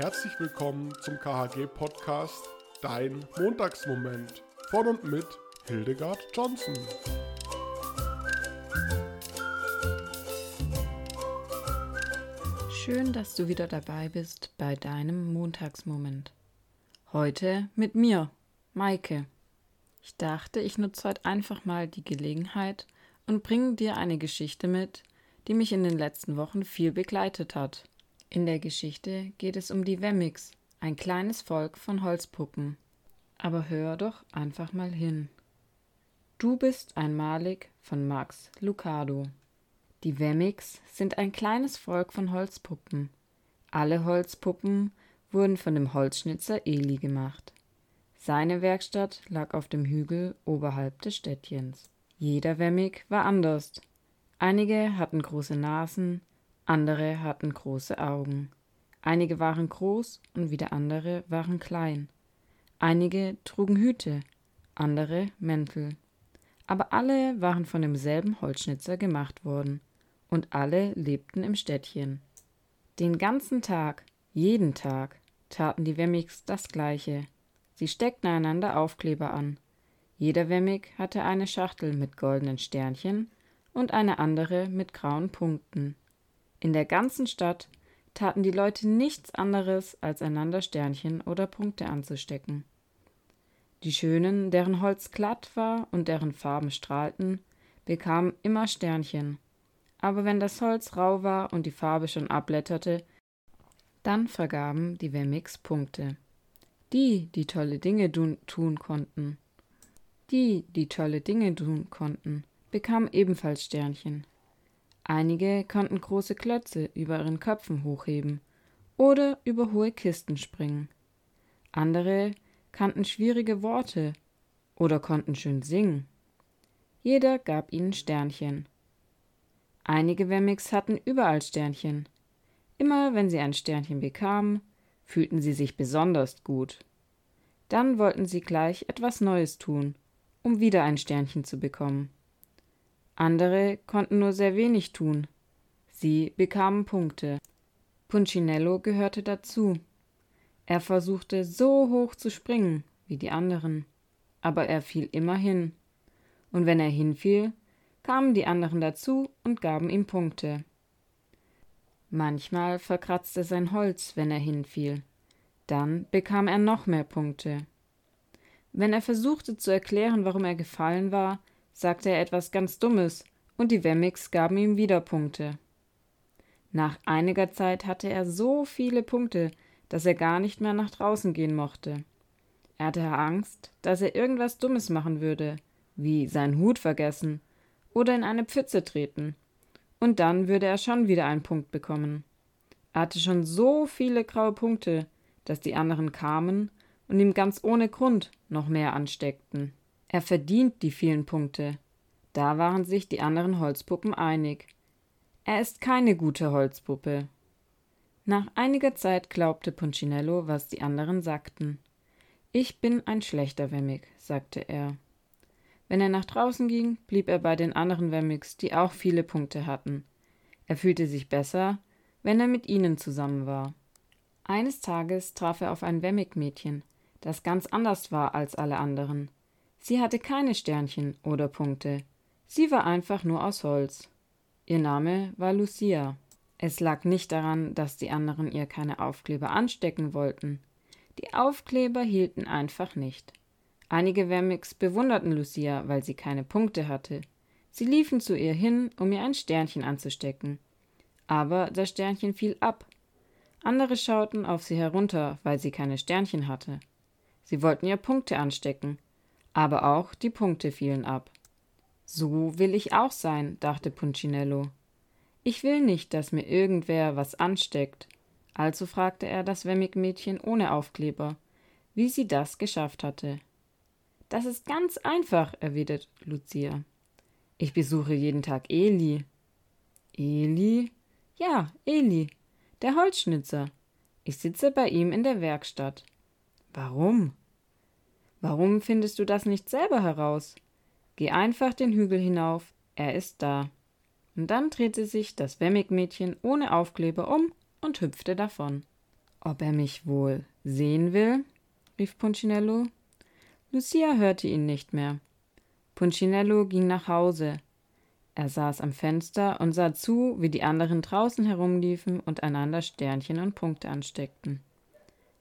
Herzlich willkommen zum KHG-Podcast Dein Montagsmoment von und mit Hildegard Johnson. Schön, dass du wieder dabei bist bei deinem Montagsmoment. Heute mit mir, Maike. Ich dachte, ich nutze heute einfach mal die Gelegenheit und bringe dir eine Geschichte mit, die mich in den letzten Wochen viel begleitet hat. In der Geschichte geht es um die Wemmix, ein kleines Volk von Holzpuppen. Aber hör doch einfach mal hin. Du bist einmalig von Max Lucado. Die Wemmix sind ein kleines Volk von Holzpuppen. Alle Holzpuppen wurden von dem Holzschnitzer Eli gemacht. Seine Werkstatt lag auf dem Hügel oberhalb des Städtchens. Jeder Wemmig war anders. Einige hatten große Nasen, andere hatten große Augen. Einige waren groß und wieder andere waren klein. Einige trugen Hüte, andere Mäntel. Aber alle waren von demselben Holzschnitzer gemacht worden, und alle lebten im Städtchen. Den ganzen Tag, jeden Tag, taten die Wemmigs das Gleiche. Sie steckten einander Aufkleber an. Jeder Wemmig hatte eine Schachtel mit goldenen Sternchen und eine andere mit grauen Punkten. In der ganzen Stadt taten die Leute nichts anderes, als einander Sternchen oder Punkte anzustecken. Die Schönen, deren Holz glatt war und deren Farben strahlten, bekamen immer Sternchen. Aber wenn das Holz rau war und die Farbe schon abblätterte, dann vergaben die Wemmix Punkte. Die, die tolle Dinge tun konnten, die, die tolle Dinge tun konnten, bekamen ebenfalls Sternchen. Einige konnten große Klötze über ihren Köpfen hochheben oder über hohe Kisten springen. Andere kannten schwierige Worte oder konnten schön singen. Jeder gab ihnen Sternchen. Einige Wemmix hatten überall Sternchen. Immer wenn sie ein Sternchen bekamen, fühlten sie sich besonders gut. Dann wollten sie gleich etwas Neues tun, um wieder ein Sternchen zu bekommen. Andere konnten nur sehr wenig tun. Sie bekamen Punkte. Punchinello gehörte dazu. Er versuchte so hoch zu springen wie die anderen, aber er fiel immer hin. Und wenn er hinfiel, kamen die anderen dazu und gaben ihm Punkte. Manchmal verkratzte sein Holz, wenn er hinfiel. Dann bekam er noch mehr Punkte. Wenn er versuchte zu erklären, warum er gefallen war, sagte er etwas ganz Dummes, und die Wemmix gaben ihm wieder Punkte. Nach einiger Zeit hatte er so viele Punkte, dass er gar nicht mehr nach draußen gehen mochte. Er hatte Angst, dass er irgendwas Dummes machen würde, wie seinen Hut vergessen oder in eine Pfütze treten, und dann würde er schon wieder einen Punkt bekommen. Er hatte schon so viele graue Punkte, dass die anderen kamen und ihm ganz ohne Grund noch mehr ansteckten. Er verdient die vielen Punkte. Da waren sich die anderen Holzpuppen einig. Er ist keine gute Holzpuppe. Nach einiger Zeit glaubte Punchinello, was die anderen sagten. Ich bin ein schlechter Wemmig, sagte er. Wenn er nach draußen ging, blieb er bei den anderen Wemmigs, die auch viele Punkte hatten. Er fühlte sich besser, wenn er mit ihnen zusammen war. Eines Tages traf er auf ein Wemmig-Mädchen, das ganz anders war als alle anderen. Sie hatte keine Sternchen oder Punkte. Sie war einfach nur aus Holz. Ihr Name war Lucia. Es lag nicht daran, dass die anderen ihr keine Aufkleber anstecken wollten. Die Aufkleber hielten einfach nicht. Einige Wemmix bewunderten Lucia, weil sie keine Punkte hatte. Sie liefen zu ihr hin, um ihr ein Sternchen anzustecken. Aber das Sternchen fiel ab. Andere schauten auf sie herunter, weil sie keine Sternchen hatte. Sie wollten ihr Punkte anstecken, aber auch die Punkte fielen ab. So will ich auch sein, dachte Punchinello. Ich will nicht, dass mir irgendwer was ansteckt. Also fragte er das Wemmig-Mädchen ohne Aufkleber, wie sie das geschafft hatte. Das ist ganz einfach, erwidert Lucia. Ich besuche jeden Tag Eli. Eli? Ja, Eli, der Holzschnitzer. Ich sitze bei ihm in der Werkstatt. Warum? Warum findest du das nicht selber heraus? Geh einfach den Hügel hinauf, er ist da. Und dann drehte sich das Wemmig-Mädchen ohne Aufkleber um und hüpfte davon. Ob er mich wohl sehen will? rief Punchinello. Lucia hörte ihn nicht mehr. Punchinello ging nach Hause. Er saß am Fenster und sah zu, wie die anderen draußen herumliefen und einander Sternchen und Punkte ansteckten.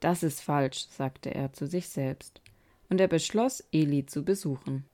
Das ist falsch, sagte er zu sich selbst, und er beschloss, Eli zu besuchen.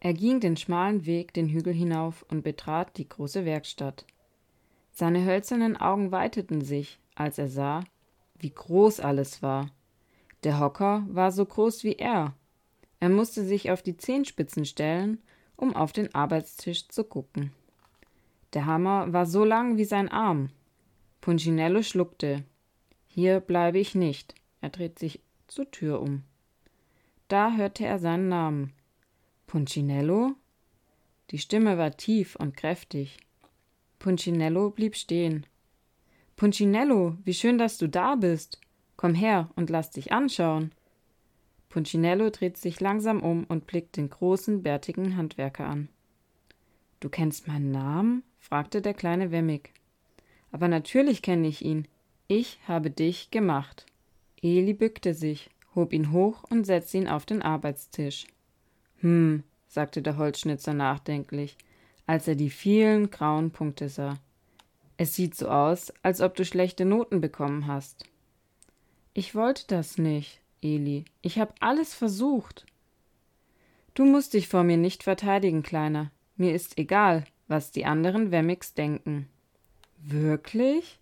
Er ging den schmalen Weg den Hügel hinauf und betrat die große Werkstatt. Seine hölzernen Augen weiteten sich, als er sah, wie groß alles war. Der Hocker war so groß wie er. Er musste sich auf die Zehenspitzen stellen, um auf den Arbeitstisch zu gucken. Der Hammer war so lang wie sein Arm. Punchinello schluckte. Hier bleibe ich nicht. Er dreht sich zur Tür um. Da hörte er seinen Namen. Punchinello? Die Stimme war tief und kräftig. Punchinello blieb stehen. Punchinello, wie schön, dass du da bist. Komm her und lass dich anschauen. Punchinello dreht sich langsam um und blickt den großen, bärtigen Handwerker an. Du kennst meinen Namen? fragte der kleine Wemmig. Aber natürlich kenne ich ihn. Ich habe dich gemacht. Eli bückte sich, hob ihn hoch und setzte ihn auf den Arbeitstisch. Hm, sagte der Holzschnitzer nachdenklich, als er die vielen grauen Punkte sah. Es sieht so aus, als ob du schlechte Noten bekommen hast. Ich wollte das nicht, Eli. Ich habe alles versucht. Du musst dich vor mir nicht verteidigen, Kleiner. Mir ist egal, was die anderen Wemmix denken. Wirklich?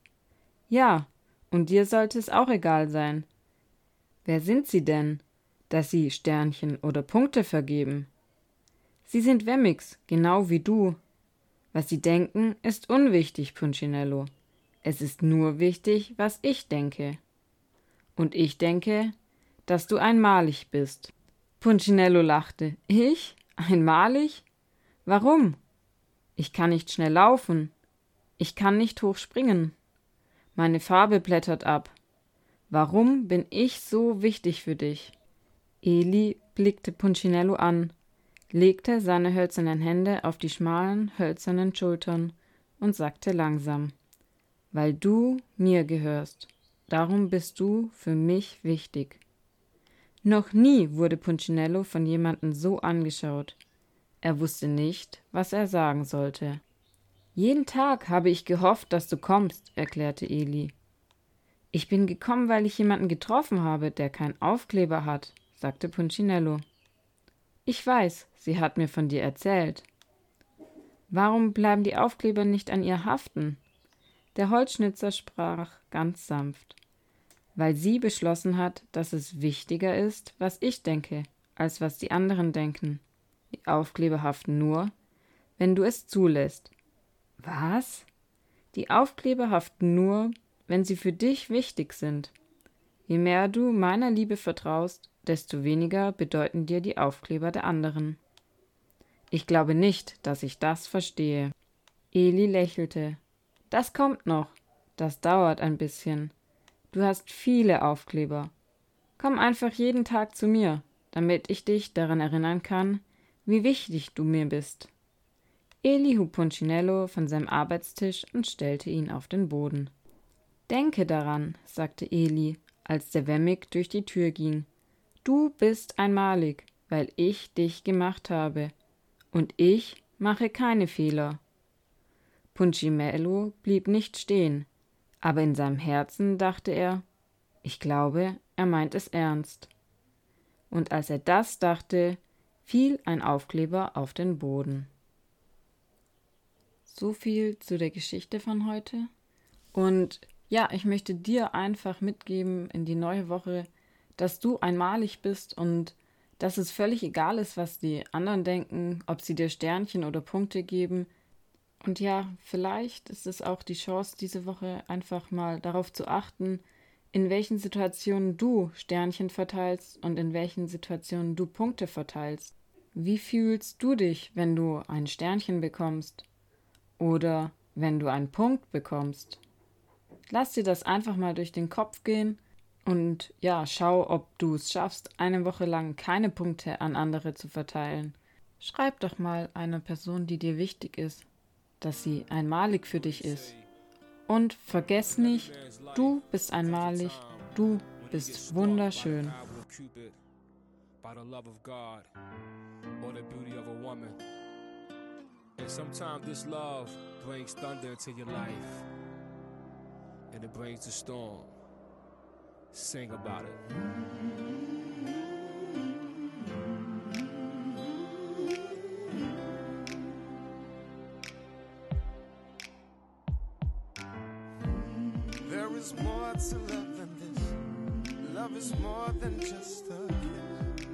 Ja, und dir sollte es auch egal sein. Wer sind sie denn, dass sie Sternchen oder Punkte vergeben? Sie sind Wemmix, genau wie du. Was sie denken, ist unwichtig, Punchinello. Es ist nur wichtig, was ich denke. Und ich denke, dass du einmalig bist. Punchinello lachte. Ich? Einmalig? Warum? Ich kann nicht schnell laufen. Ich kann nicht hoch springen. Meine Farbe blättert ab. Warum bin ich so wichtig für dich? Eli blickte Punchinello an, legte seine hölzernen Hände auf die schmalen, hölzernen Schultern und sagte langsam Weil du mir gehörst, darum bist du für mich wichtig. Noch nie wurde Punchinello von jemandem so angeschaut. Er wusste nicht, was er sagen sollte. Jeden Tag habe ich gehofft, dass du kommst, erklärte Eli. Ich bin gekommen, weil ich jemanden getroffen habe, der keinen Aufkleber hat, sagte Punchinello. Ich weiß, sie hat mir von dir erzählt. Warum bleiben die Aufkleber nicht an ihr haften? Der Holzschnitzer sprach ganz sanft weil sie beschlossen hat, dass es wichtiger ist, was ich denke, als was die anderen denken. Die Aufkleber haften nur, wenn du es zulässt. Was? Die Aufkleber haften nur, wenn sie für dich wichtig sind. Je mehr du meiner Liebe vertraust, desto weniger bedeuten dir die Aufkleber der anderen. Ich glaube nicht, dass ich das verstehe. Eli lächelte. Das kommt noch. Das dauert ein bisschen. Du hast viele Aufkleber. Komm einfach jeden Tag zu mir, damit ich dich daran erinnern kann, wie wichtig du mir bist. Eli hub Punchinello von seinem Arbeitstisch und stellte ihn auf den Boden. Denke daran, sagte Eli, als der Wemmig durch die Tür ging. Du bist einmalig, weil ich dich gemacht habe. Und ich mache keine Fehler. Punchinello blieb nicht stehen aber in seinem Herzen dachte er, ich glaube, er meint es ernst. Und als er das dachte, fiel ein Aufkleber auf den Boden. So viel zu der Geschichte von heute. Und ja, ich möchte dir einfach mitgeben in die neue Woche, dass du einmalig bist und dass es völlig egal ist, was die anderen denken, ob sie dir Sternchen oder Punkte geben. Und ja, vielleicht ist es auch die Chance, diese Woche einfach mal darauf zu achten, in welchen Situationen du Sternchen verteilst und in welchen Situationen du Punkte verteilst. Wie fühlst du dich, wenn du ein Sternchen bekommst? Oder wenn du einen Punkt bekommst? Lass dir das einfach mal durch den Kopf gehen und ja, schau, ob du es schaffst, eine Woche lang keine Punkte an andere zu verteilen. Schreib doch mal einer Person, die dir wichtig ist, dass sie einmalig für dich ist. Und vergess nicht, du bist einmalig, du bist wunderschön. And sometimes this love brings thunder into your life. And it brings the storm. Sing about it. is more to love than this. Love is more than just a kiss.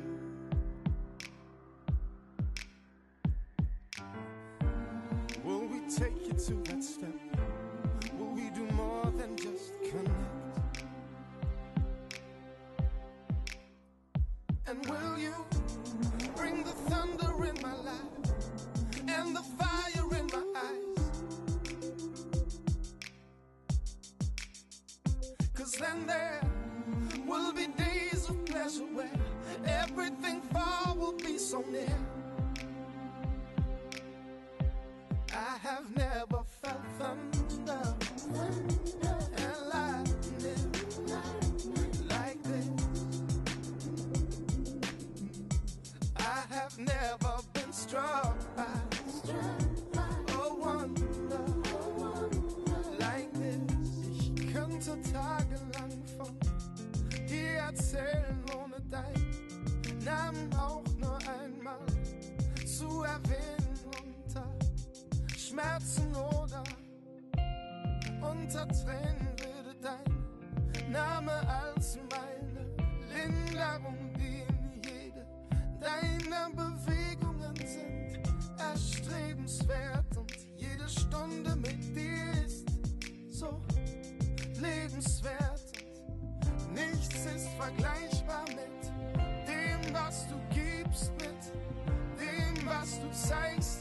Will we take you to that step? Everything far will be so near. I have never felt thunder. And lightning like this. I have never been struck by a wonder like this. Ich könnte tagelang von dir erzählen, ohne dein Namen auch nur einmal zu erwähnen unter Schmerzen oder unter Tränen würde dein Name als meine Linderung dienen. Jede deiner Bewegungen sind erstrebenswert und jede Stunde mit dir ist so lebenswert. Und nichts ist vergleichbar mit